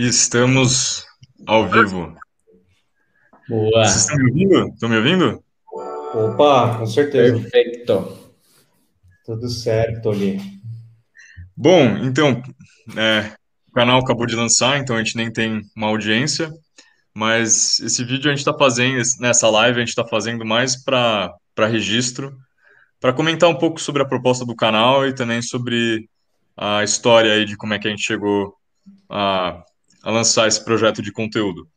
Estamos ao vivo. Boa. Vocês estão me ouvindo? Estão me ouvindo? Opa, com certeza. Perfeito. Tudo certo ali. Bom, então, é, o canal acabou de lançar, então a gente nem tem uma audiência, mas esse vídeo a gente está fazendo, nessa live a gente está fazendo mais para para registro, para comentar um pouco sobre a proposta do canal e também sobre a história aí de como é que a gente chegou a, a lançar esse projeto de conteúdo.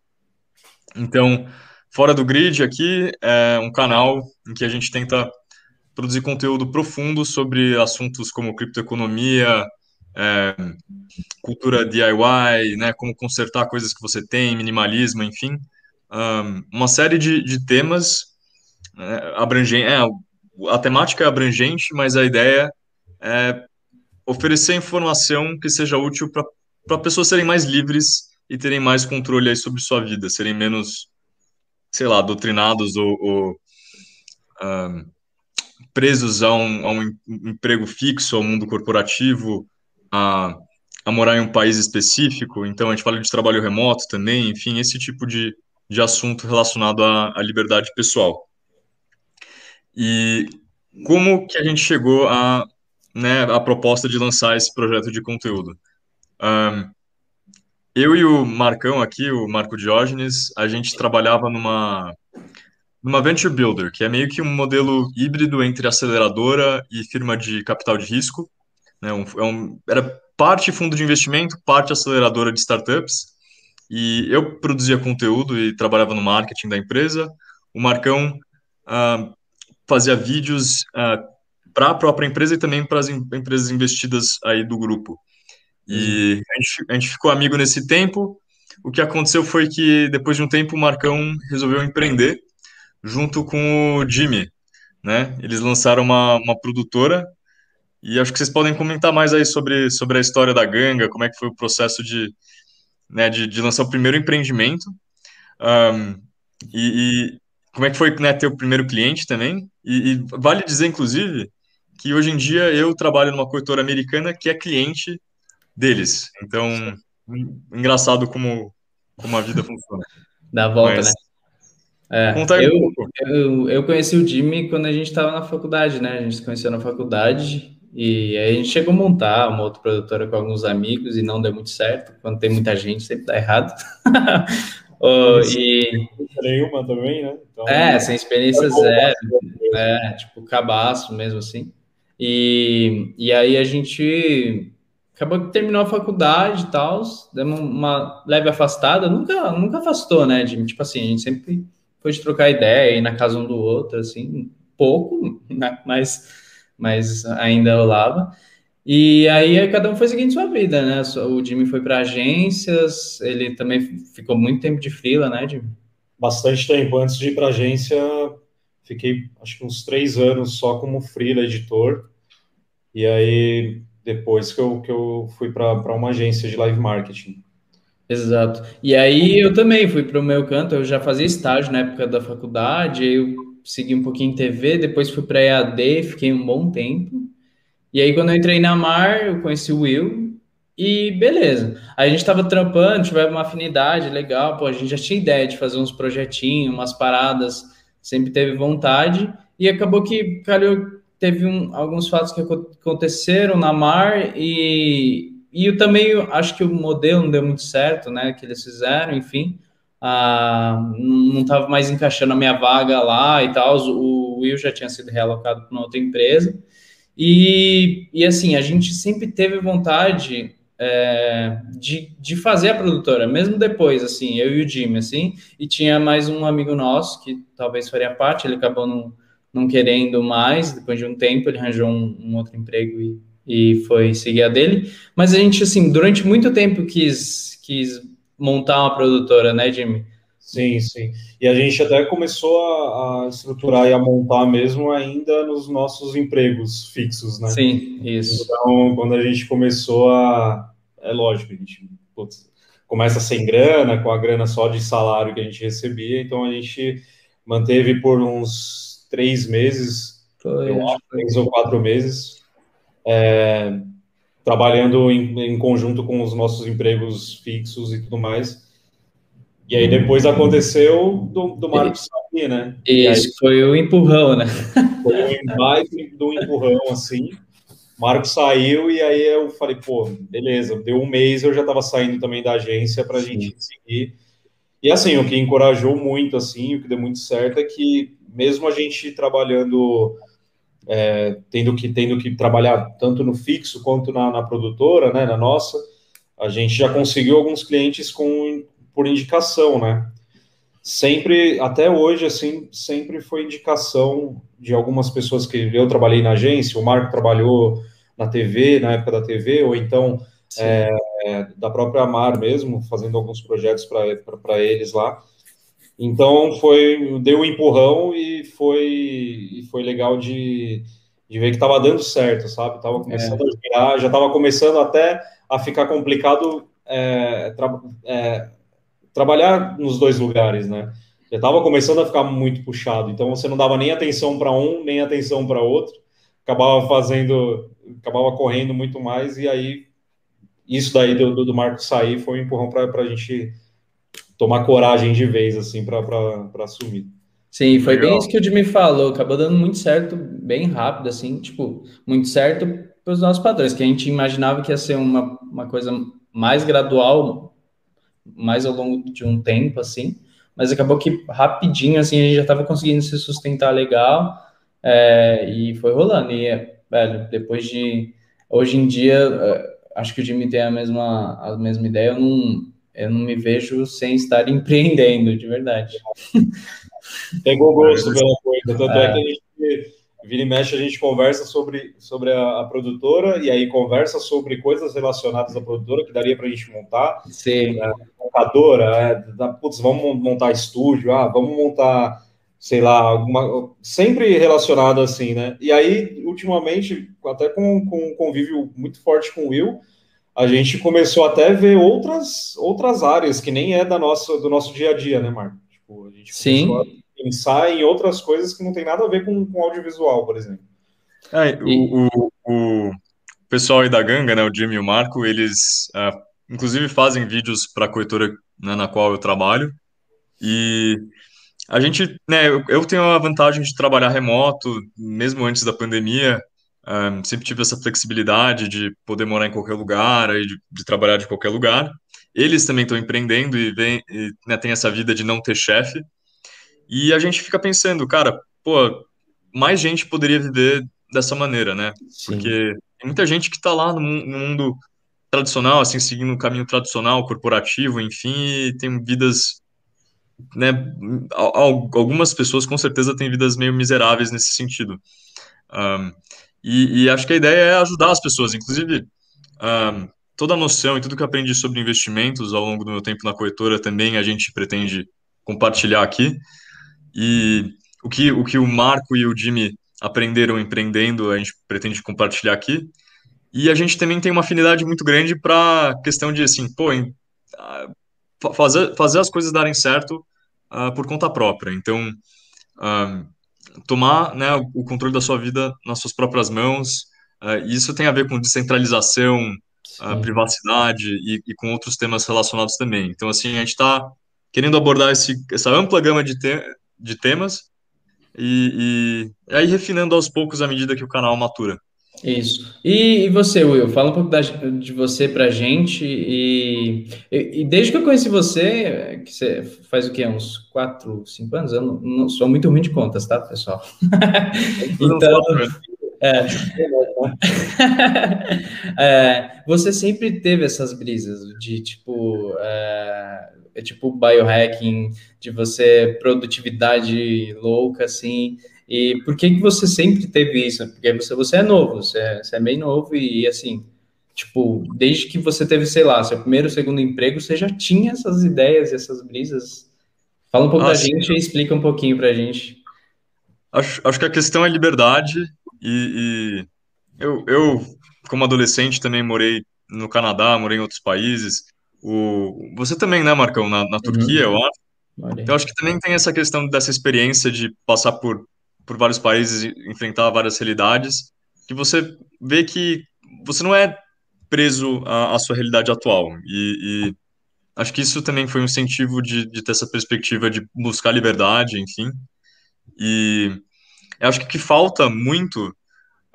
Então, Fora do Grid aqui é um canal em que a gente tenta produzir conteúdo profundo sobre assuntos como criptoeconomia, é, cultura DIY, né, como consertar coisas que você tem, minimalismo, enfim, um, uma série de, de temas é, abrangente. É, a temática é abrangente, mas a ideia é oferecer informação que seja útil para pessoas serem mais livres e terem mais controle aí sobre sua vida, serem menos, sei lá, doutrinados ou, ou um, presos a um, a um emprego fixo, ao mundo corporativo, a, a morar em um país específico. Então, a gente fala de trabalho remoto também, enfim, esse tipo de, de assunto relacionado à, à liberdade pessoal. E como que a gente chegou a, né, a proposta de lançar esse projeto de conteúdo? Um, eu e o Marcão aqui, o Marco Diógenes, a gente trabalhava numa, numa Venture Builder, que é meio que um modelo híbrido entre aceleradora e firma de capital de risco. Né? Um, é um, era parte fundo de investimento, parte aceleradora de startups. E eu produzia conteúdo e trabalhava no marketing da empresa. O Marcão uh, fazia vídeos uh, para a própria empresa e também para as em, empresas investidas aí do grupo. E uhum. a, gente, a gente ficou amigo nesse tempo. O que aconteceu foi que depois de um tempo o Marcão resolveu empreender junto com o Jimmy, né? Eles lançaram uma, uma produtora e acho que vocês podem comentar mais aí sobre, sobre a história da Ganga, como é que foi o processo de, né, de, de lançar o primeiro empreendimento. Um, e, e, como é que foi né, ter o primeiro cliente também. E, e, vale dizer, inclusive, que hoje em dia eu trabalho numa corretora americana que é cliente deles. Então, engraçado como, como a vida funciona. Dá volta, Mas, né? É, eu, eu, eu conheci o Jimmy quando a gente estava na faculdade, né? A gente se conheceu na faculdade e aí a gente chegou a montar uma outra produtora com alguns amigos e não deu muito certo. Quando tem muita gente, sempre dá errado. oh, e... Nenhuma também, né? Então, é, sem experiência zero. É, tipo, cabaço mesmo assim. E, e aí a gente acabou que terminou a faculdade e tal, demos uma leve afastada, nunca, nunca afastou, né? De, tipo assim, a gente sempre foi de trocar ideia, ir na casa um do outro, assim, pouco, né? mas mas ainda rolava. E aí cada um foi seguindo sua vida, né? O Jimmy foi para agências, ele também ficou muito tempo de fila, né, Jimmy? Bastante tempo. Antes de ir para agência, fiquei acho que uns três anos só como freela editor. E aí depois que eu, que eu fui para uma agência de live marketing. Exato. E aí eu também fui para o meu canto, eu já fazia estágio na época da faculdade, eu segui um pouquinho em TV, depois fui para EAD, fiquei um bom tempo. E aí, quando eu entrei na Mar, eu conheci o Will e beleza. Aí a gente estava trampando, tivemos uma afinidade legal, pô, a gente já tinha ideia de fazer uns projetinhos, umas paradas, sempre teve vontade e acabou que calhou, teve um, alguns fatos que aconteceram na Mar e, e eu também acho que o modelo não deu muito certo, né, que eles fizeram, enfim ah, não estava mais encaixando a minha vaga lá e tal. O Will já tinha sido realocado para outra empresa. E, e assim, a gente sempre teve vontade é, de, de fazer a produtora, mesmo depois, assim, eu e o Jimmy, assim, e tinha mais um amigo nosso que talvez faria parte, ele acabou não, não querendo mais, depois de um tempo ele arranjou um, um outro emprego e, e foi seguir a dele, mas a gente, assim, durante muito tempo quis, quis montar uma produtora, né, Jimmy? Sim, sim. E a gente até começou a, a, estruturar e a montar mesmo ainda nos nossos empregos fixos, né? Sim, isso. Então, quando a gente começou a. É lógico, a gente putz, começa sem grana, com a grana só de salário que a gente recebia, então a gente manteve por uns três meses, Foi, eu acho, três ou quatro meses. É, trabalhando em, em, conjunto com os nossos empregos fixos e tudo mais. E aí depois aconteceu do, do Marcos sair, né? Isso, aí, foi o empurrão, né? Foi o mais do empurrão, assim. Marcos saiu e aí eu falei, pô, beleza, deu um mês, eu já estava saindo também da agência para a gente seguir. E assim, o que encorajou muito, assim, o que deu muito certo é que mesmo a gente trabalhando é, tendo, que, tendo que trabalhar tanto no fixo quanto na, na, produtora, né, na nossa, a gente já conseguiu alguns clientes com, por indicação, né? Sempre, até hoje, assim, sempre foi indicação de algumas pessoas que eu trabalhei na agência, o Marco trabalhou na TV, na época da TV, ou então é, da própria Mar mesmo, fazendo alguns projetos para eles lá. Então foi deu um empurrão e foi e foi legal de, de ver que estava dando certo, sabe? Tava começando é. a virar, já estava começando até a ficar complicado é, tra, é, trabalhar nos dois lugares, né? Já estava começando a ficar muito puxado, então você não dava nem atenção para um, nem atenção para outro, acabava fazendo, acabava correndo muito mais, e aí isso daí do, do Marco sair foi um empurrão para a gente tomar coragem de vez, assim, para assumir. Sim, foi Legal. bem isso que o Jimmy falou, acabou dando muito certo, bem rápido, assim, tipo, muito certo para os nossos padrões, que a gente imaginava que ia ser uma, uma coisa mais gradual, mais ao longo de um tempo, assim, mas acabou que rapidinho, assim, a gente já estava conseguindo se sustentar legal, é, e foi rolando, e, velho, depois de, hoje em dia, é, acho que o Jimmy tem a mesma, a mesma ideia, eu não eu não me vejo sem estar empreendendo, de verdade. Pegou gosto pela coisa, tanto é. é. que a gente vira e mexe, a gente conversa sobre, sobre a, a, produtora e aí conversa sobre coisas relacionadas à produtora que daria para a gente montar. Sim. Né, montadora, é, da, putz, vamos montar estúdio, ah, vamos montar, sei lá, alguma, sempre relacionado assim, né? E aí, ultimamente, até com, com um convívio muito forte com o Will, a gente começou até a ver outras, outras áreas que nem é da nossa, do nosso dia a dia, né, Marco? Tipo, a gente Sim. começou a pensar em outras coisas que não tem nada a ver com, com audiovisual, por exemplo. É, o, o, o, pessoal aí da Ganga, né, o Jimmy e o Marco, eles uh, inclusive fazem vídeos para a corretora né, na qual eu trabalho. E a gente, né, eu, tenho a vantagem de trabalhar remoto, mesmo antes da pandemia. Um, sempre tive essa flexibilidade de poder morar em qualquer lugar e de, de trabalhar de qualquer lugar. Eles também estão empreendendo e, vem, e né, tem essa vida de não ter chefe. E a gente fica pensando, cara, pô, mais gente poderia viver dessa maneira, né? Sim. Porque tem muita gente que está lá no, no, mundo tradicional, assim, seguindo o um caminho tradicional, corporativo, enfim, e tem vidas, né? Algumas pessoas com certeza têm vidas meio miseráveis nesse sentido. Um, e, e, acho que a ideia é ajudar as pessoas, inclusive um, toda a noção e tudo que aprendi sobre investimentos ao longo do meu tempo na corretora também a gente pretende compartilhar aqui. E o que o, que o Marco e o Jimmy aprenderam empreendendo, a gente pretende compartilhar aqui. E a gente também tem uma afinidade muito grande para a questão de, assim, pô, uh, fazer, fazer as coisas darem certo uh, por conta própria. Então, uh, tomar né, o controle da sua vida nas suas próprias mãos. Uh, isso tem a ver com descentralização, privacidade e, e, com outros temas relacionados também. Então, assim, a gente está querendo abordar esse, essa ampla gama de, te, de temas e, e, e aí refinando aos poucos à medida que o canal matura. Isso. E, e, você, Will, fala um pouco da, de você pra gente. E, e, e, desde que eu conheci você, que você faz o quê? Uns 4, 5 anos? Eu não, não, sou muito ruim de contas, tá, pessoal? então. É, é, você sempre teve essas brisas de tipo, é, é tipo biohacking, de você produtividade louca, assim. E por que, que você sempre teve isso? Porque você, você é novo, você é, você é bem novo e, assim, tipo, desde que você teve, sei lá, seu primeiro, segundo emprego, você já tinha essas ideias, essas brisas. Fala um pouco ah, da gente e explica um pouquinho pra gente. Acho, acho que a questão é liberdade e, e eu, eu, como adolescente, também morei no Canadá, morei em outros países. O, você também, né, Marcão, na, na Turquia, uhum. eu acho. Eu acho que também tem essa questão dessa experiência de passar por por vários países e enfrentar várias realidades, que você vê que você não é preso à, à sua realidade atual. E, e, acho que isso também foi um incentivo de, de ter essa perspectiva de buscar liberdade, enfim. E acho que o que falta muito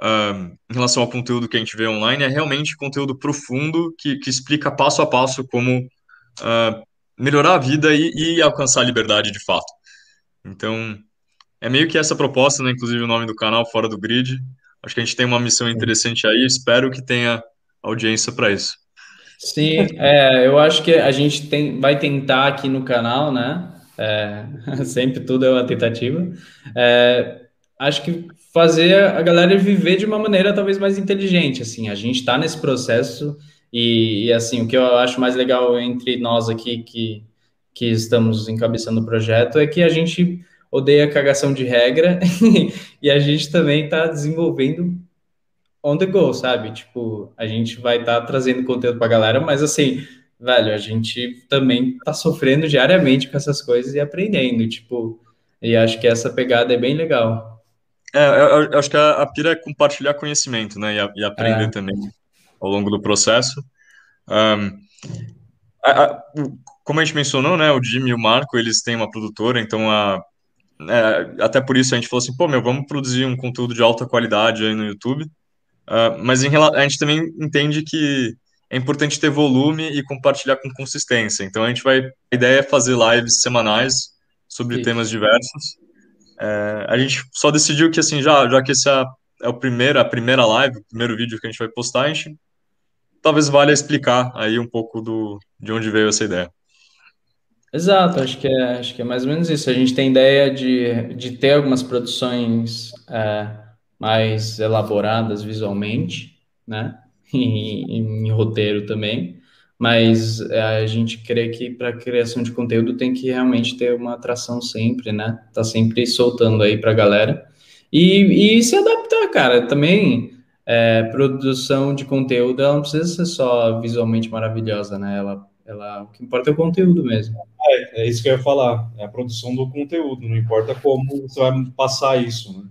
uh, em relação ao conteúdo que a gente vê online é realmente conteúdo profundo que, que explica passo a passo como uh, melhorar a vida e, e, alcançar a liberdade de fato. Então, é meio que essa proposta, né? Inclusive o nome do canal, Fora do Grid. Acho que a gente tem uma missão interessante aí, espero que tenha audiência para isso. Sim, é, eu acho que a gente tem, vai tentar aqui no canal, né? É, sempre tudo é uma tentativa. É, acho que fazer a galera viver de uma maneira talvez mais inteligente. Assim, a gente está nesse processo e, e, assim o que eu acho mais legal entre nós aqui que que estamos encabeçando o projeto é que a gente odeia cagação de regra e a gente também está desenvolvendo on the go, sabe? Tipo, a gente vai estar tá trazendo conteúdo para a galera, mas assim, velho, a gente também está sofrendo diariamente com essas coisas e aprendendo, tipo, e acho que essa pegada é bem legal. É, eu, eu acho que a, a pira é compartilhar conhecimento, né, e, a, e aprender é. também ao longo do processo. Um, a, como a gente mencionou, né, o Jimmy e o Marco, eles têm uma produtora, então a, é, até por isso a gente falou assim, pô, meu, vamos produzir um conteúdo de alta qualidade aí no YouTube, uh, mas em, a gente também entende que é importante ter volume e compartilhar com consistência, então a gente vai, a ideia é fazer lives semanais sobre temas diversos, é, a gente só decidiu que assim, já, já que esse é, é o primeiro, a primeira live, o primeiro vídeo que a gente vai postar, a gente talvez valha explicar aí um pouco do, de onde veio essa ideia. Exato, acho que é, acho que é mais ou menos isso. A gente tem ideia de, de ter algumas produções é, mais elaboradas visualmente, né? E, em roteiro também, mas é, a gente crê que para criação de conteúdo tem que realmente ter uma atração sempre, né? Tá sempre soltando aí para a galera e, e se adaptar, cara. Também é, produção de conteúdo, ela não precisa ser só visualmente maravilhosa, né? Ela, ela, o que importa é o conteúdo mesmo. É, é isso que eu ia falar, é a produção do conteúdo, não importa como você vai passar isso, né?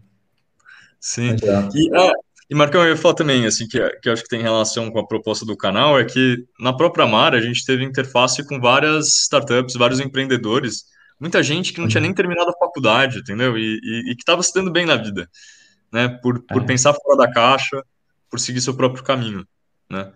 Sim. E, ah, e Marcão, eu ia falar também, assim, que, que eu acho que tem relação com a proposta do canal, é que na própria Mar a gente teve interface com várias startups, vários empreendedores, muita gente que não tinha nem terminado a faculdade, entendeu? E, e, e que estava se dando bem na vida né? Por, por é. pensar fora da caixa, por seguir seu próprio caminho, né?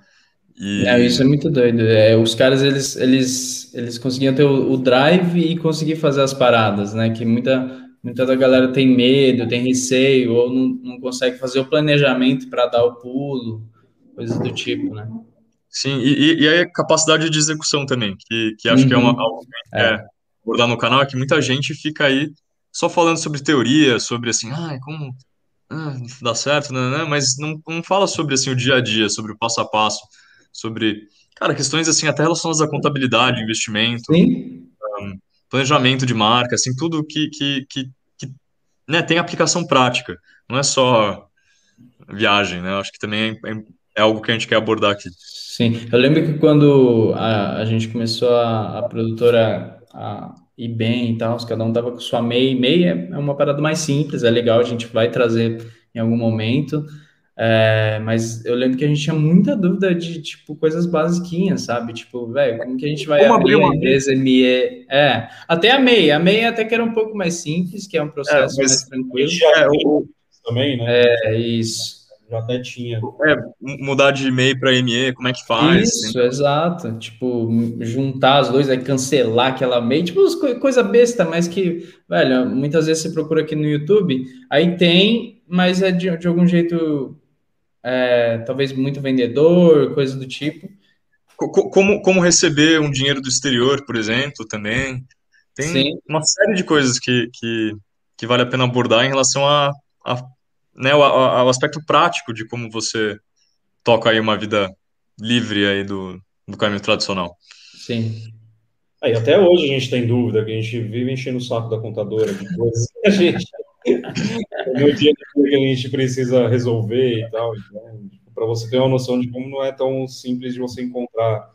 E... É, isso é muito doido. É, os caras, eles, eles, eles conseguiam ter o, o, drive e conseguir fazer as paradas, né? Que muita, muita da galera tem medo, tem receio, ou não, não consegue fazer o planejamento para dar o pulo, coisas do tipo, né? Sim, e, e aí a capacidade de execução também, que, que acho uhum. que é uma, uhum. algo que é. é abordar no canal, é que muita gente fica aí só falando sobre teoria, sobre assim, ah, como ah, dá certo, né, né, mas não, não fala sobre assim o dia a dia, sobre o passo a passo, sobre, cara, questões assim até relacionadas à contabilidade, investimento, um, planejamento de marca, assim, tudo que, que, que, que né, tem aplicação prática, não é só viagem, né? Acho que também é, é, algo que a gente quer abordar aqui. Sim, eu lembro que quando a, a gente começou a, a produtora a e bem e tal, cada um tava com sua MEI. MEI é, é uma parada mais simples, é legal, a gente vai trazer em algum momento. É, mas eu lembro que a gente tinha muita dúvida de, tipo, coisas basiquinhas, sabe? Tipo, velho, como que a gente vai como abrir uma empresa ME? É, até a MEI. A MEI até que era um pouco mais simples, que é um processo é, mais tranquilo. É, o, também, né? É, isso já até tinha. É, mudar de e-mail para ME, como é que faz? Isso, exato. Tipo, juntar as duas, aí cancelar aquela mail, tipo, coisa besta, mas que, velho, muitas vezes você procura aqui no YouTube, aí tem, mas é de, de algum jeito, é, talvez muito vendedor, coisa do tipo. Como, como receber um dinheiro do exterior, por exemplo, também. Tem Sim. uma série de coisas que, que, que vale a pena abordar em relação a, a né, o, o, aspecto prático de como você toca aí uma vida livre aí do, do caminho tradicional. Sim. Aí, até hoje a gente tem dúvida, que a gente vive enchendo o saco da contadora de coisas que a gente no dia que a gente precisa resolver e tal. Então, para você ter uma noção de como não é tão simples de você encontrar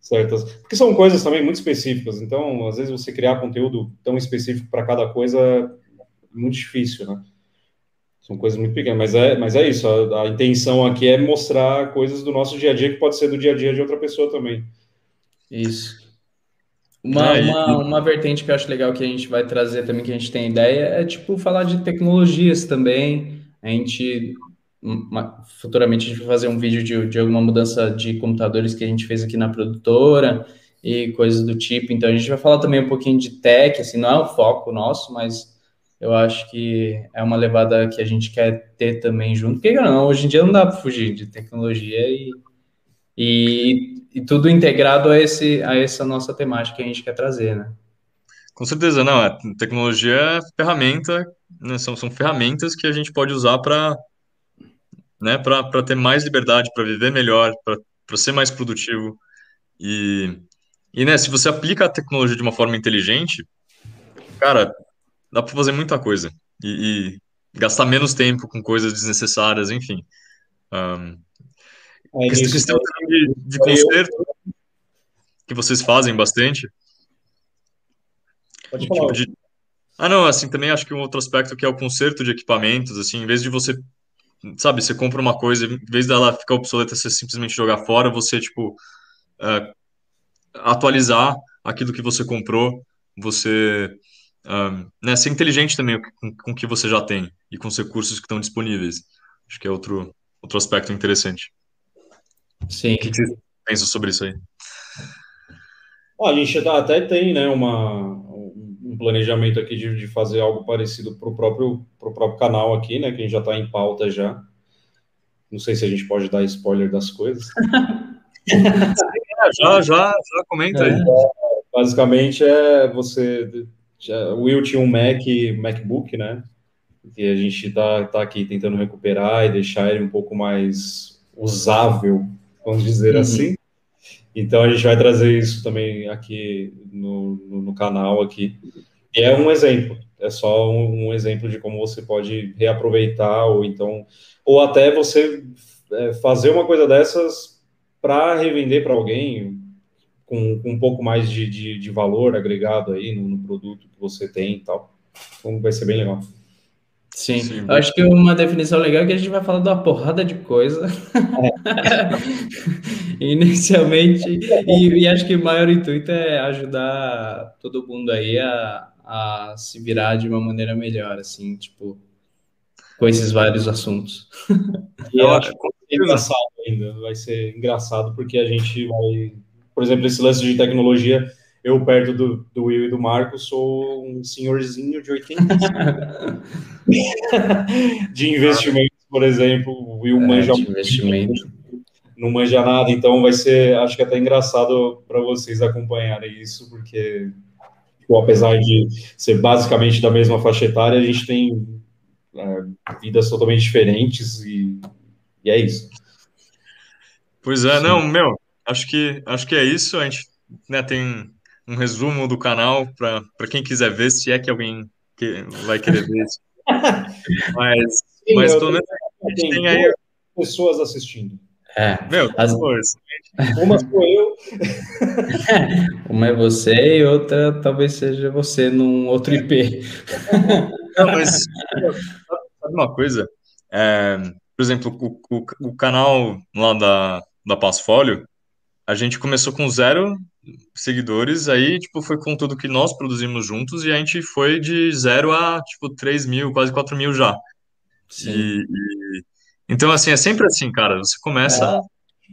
certas. Porque são coisas também muito específicas. Então, às vezes, você criar conteúdo tão específico para cada coisa é muito difícil, né? São coisas muito pequenas, mas é, mas é isso. A, a, intenção aqui é mostrar coisas do nosso dia a dia que pode ser do dia a dia de outra pessoa também. Isso. Uma, ah, uma, uma vertente que eu acho legal que a gente vai trazer também, que a gente tem ideia, é tipo falar de tecnologias também. A gente uma, futuramente a gente vai fazer um vídeo de, de alguma mudança de computadores que a gente fez aqui na produtora e coisas do tipo. Então a gente vai falar também um pouquinho de tech, assim, não é o foco nosso, mas eu acho que é uma levada que a gente quer ter também junto. Porque não, hoje em dia não dá para fugir de tecnologia e, e, e, tudo integrado a, esse, a essa nossa temática que a gente quer trazer, né? Com certeza, não. A tecnologia é ferramenta, né, são, são ferramentas que a gente pode usar para né, ter mais liberdade, para viver melhor, para ser mais produtivo. E, e né, se você aplica a tecnologia de uma forma inteligente, cara, dá para fazer muita coisa e, e, gastar menos tempo com coisas desnecessárias, enfim. Um, é questão, questão de, de conserto que vocês fazem bastante. Pode falar. Tipo de... Ah, não, assim, também acho que um outro aspecto que é o conserto de equipamentos, assim, em vez de você, sabe, você compra uma coisa, em vez dela ficar obsoleta, você simplesmente jogar fora, você, tipo, uh, atualizar aquilo que você comprou, você um, né, ser inteligente também com, com o que você já tem e com os recursos que estão disponíveis. Acho que é outro, outro aspecto interessante. Sim. O que você pensa sobre isso aí? a gente até tem né, uma, um planejamento aqui de, de fazer algo parecido para o próprio, pro próprio canal aqui, né? Que a gente já está em pauta já. Não sei se a gente pode dar spoiler das coisas. já, já, já comenta aí. É, basicamente é você o Will tinha um Mac, MacBook, né? E a gente tá, tá aqui tentando recuperar e deixar ele um pouco mais usável, vamos dizer uhum. assim. Então a gente vai trazer isso também aqui no, no, no, canal aqui. E é um exemplo, é só um, um, exemplo de como você pode reaproveitar ou então ou até você é, fazer uma coisa dessas para revender para alguém, com, com um pouco mais de, de, de, valor agregado aí no, no, produto que você tem e tal. Então vai ser bem legal. Sim, Sim eu acho que uma definição legal é que a gente vai falar de uma porrada de coisa. É. Inicialmente, e, e, acho que o maior intuito é ajudar todo mundo aí a, a se virar de uma maneira melhor, assim, tipo, com esses vários assuntos. E eu acho que é engraçado ainda, vai ser engraçado porque a gente vai por exemplo, esse lance de tecnologia, eu perto do, do Will e do Marco sou um senhorzinho de 85. de investimentos, por exemplo, o Will é, manja investimento. não manja nada, então vai ser, acho que até engraçado para vocês acompanharem isso, porque tipo, apesar de ser basicamente da mesma faixa etária, a gente tem é, vidas totalmente diferentes e, e é isso. Pois é, Sim. não, meu, acho que, acho que é isso. A gente né, tem um resumo do canal para quem quiser ver, se é que alguém que vai querer ver isso. mas, Sim, mas pelo menos a gente tem aí. Pessoas assistindo. É, Meu, as... Uma sou eu. Uma é você e outra talvez seja você num outro IP. Não, mas sabe uma coisa? É, por exemplo, o, o, o canal lá da, da Passfolio, a gente começou com zero seguidores, aí, tipo, foi com tudo que nós produzimos juntos e a gente foi de zero a, tipo, 3 mil, quase 4 mil já. Sim. E, e... Então, assim, é sempre assim, cara, você começa é.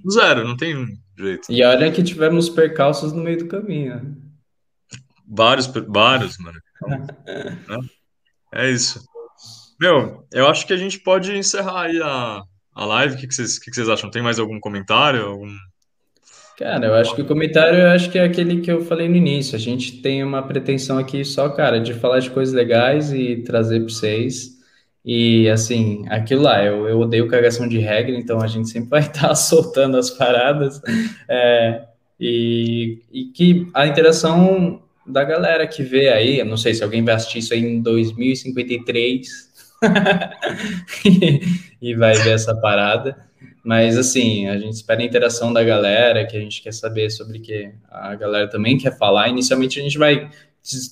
do zero, não tem jeito. E olha que tivemos percalços no meio do caminho. Né? Vários, vários, mano. Então, né? É isso. Meu, eu acho que a gente pode encerrar aí a, a live. O que, que, vocês, que, que vocês acham? Tem mais algum comentário? Algum... Cara, eu acho que o comentário eu acho que é aquele que eu falei no início. A gente tem uma pretensão aqui só, cara, de falar de coisas legais e trazer para vocês. E assim, aquilo lá, eu, eu odeio cagação de regra, então a gente sempre vai estar soltando as paradas. É, e, e que a interação da galera que vê aí, eu não sei se alguém vai assistir isso aí em 2053 e vai ver essa parada. Mas, assim, a gente espera a interação da galera, que a gente quer saber sobre o que a galera também quer falar. Inicialmente, a gente vai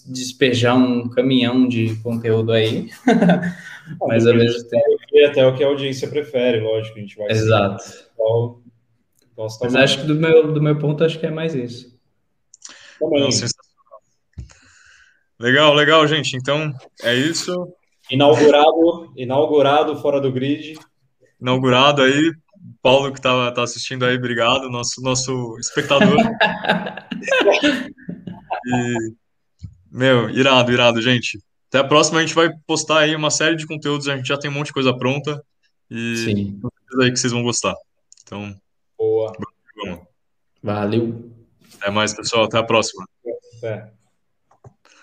despejar um caminhão de conteúdo aí. Mas ao mesmo tempo. Até o que a audiência prefere, lógico, a gente vai. Exato. Mas acho que do meu, do meu ponto, acho que é mais isso. Legal, legal, gente. Então, é isso. Inaugurado, inaugurado fora do grid. Inaugurado aí. Paulo que tá, tá assistindo aí, obrigado. Nosso, nosso espectador. e, meu, irado, irado, gente. Até a próxima, a gente vai postar aí uma série de conteúdos. A gente já tem um monte de coisa pronta. E Sim. aí que vocês vão gostar. Então, boa. Valeu. Até mais, pessoal. Até a próxima. Até.